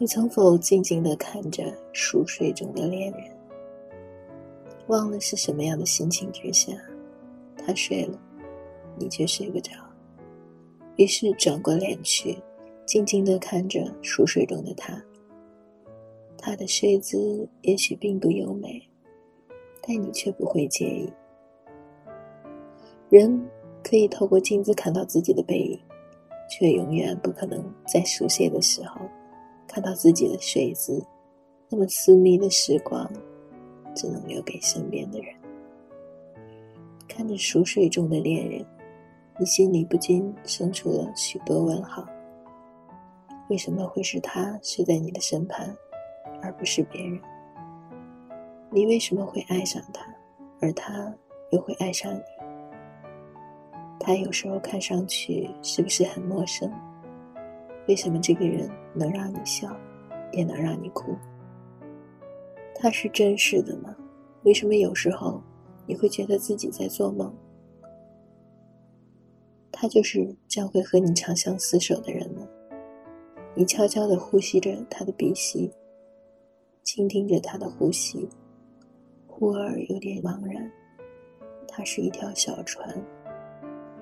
你曾否静静地看着熟睡中的恋人？忘了是什么样的心情之下，他睡了，你却睡不着。于是转过脸去，静静地看着熟睡中的他。他的睡姿也许并不优美，但你却不会介意。人可以透过镜子看到自己的背影，却永远不可能在熟睡的时候。看到自己的睡姿，那么私密的时光，只能留给身边的人。看着熟睡中的恋人，你心里不禁生出了许多问号：为什么会是他睡在你的身旁，而不是别人？你为什么会爱上他，而他又会爱上你？他有时候看上去是不是很陌生？为什么这个人能让你笑，也能让你哭？他是真实的吗？为什么有时候你会觉得自己在做梦？他就是将会和你长相厮守的人吗？你悄悄地呼吸着他的鼻息，倾听着他的呼吸，忽而有点茫然。他是一条小船，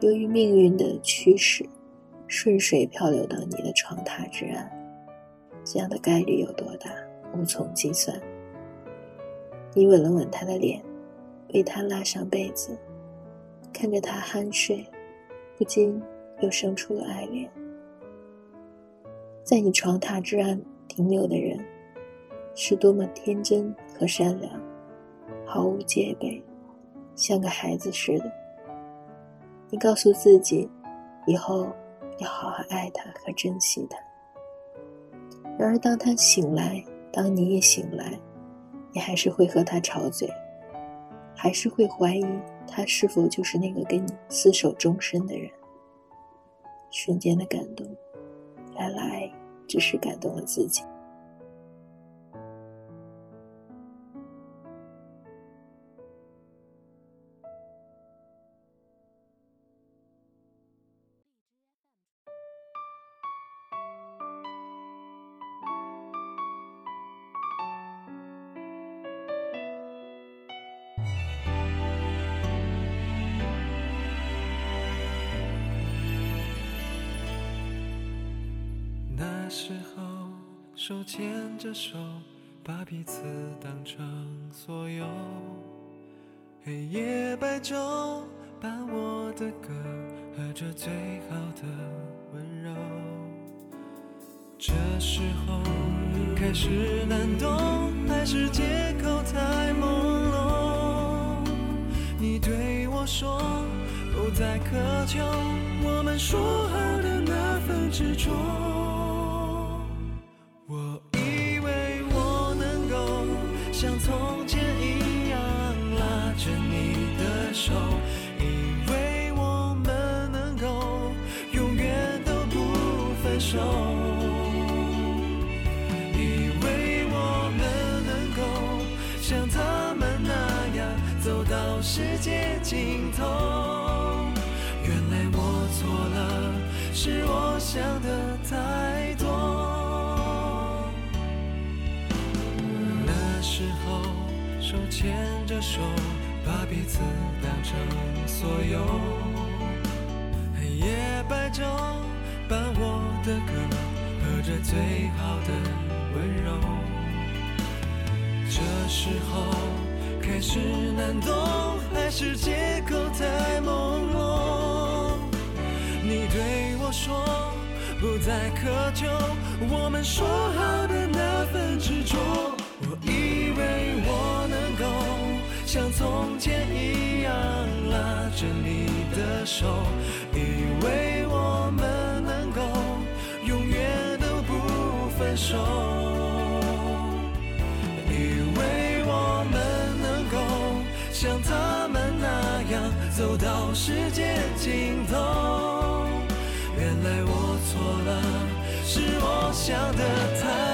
由于命运的驱使。顺水漂流到你的床榻之岸，这样的概率有多大？无从计算。你吻了吻他的脸，为他拉上被子，看着他酣睡，不禁又生出了爱恋。在你床榻之岸停留的人，是多么天真和善良，毫无戒备，像个孩子似的。你告诉自己，以后。要好好爱他和珍惜他。然而，当他醒来，当你也醒来，你还是会和他吵嘴，还是会怀疑他是否就是那个跟你厮守终身的人。瞬间的感动，原来只是感动了自己。那时候，手牵着手，把彼此当成所有。黑夜白昼，伴我的歌，和着最好的温柔。这时候开始难懂，还是借口太朦胧？你对我说，不再苛求，我们说好的那份执着。像从前一样拉着你的手以为我们能够永远都不分手以为我们能够像他们那样走到世界尽头原来我错了是我想的太手牵着手，把彼此当成所有，黑夜白昼。伴我的歌，和着最好的温柔。这时候开始难懂，还是借口太朦胧？你对我说，不再苛求，我们说好的那份执着。像从前一样拉着你的手，以为我们能够永远都不分。手，以为我们能够像他们那样走到世界尽头，原来我错了，是我想的太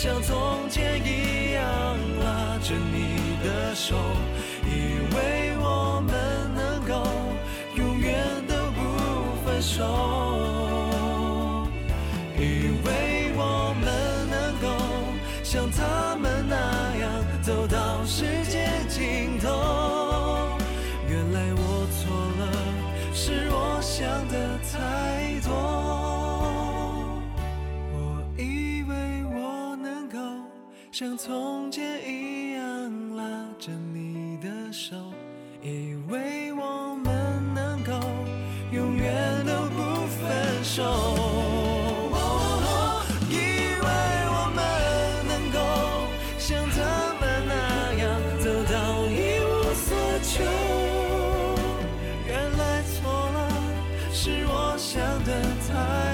像从前一样拉着你的手以为我们能够永远都不分手以为我们能够像他们那样走到世像从前一样拉着你的手以为我们能够永远都不分手。以为我们能够像他们那样走到一无所求。原来错了是我想得太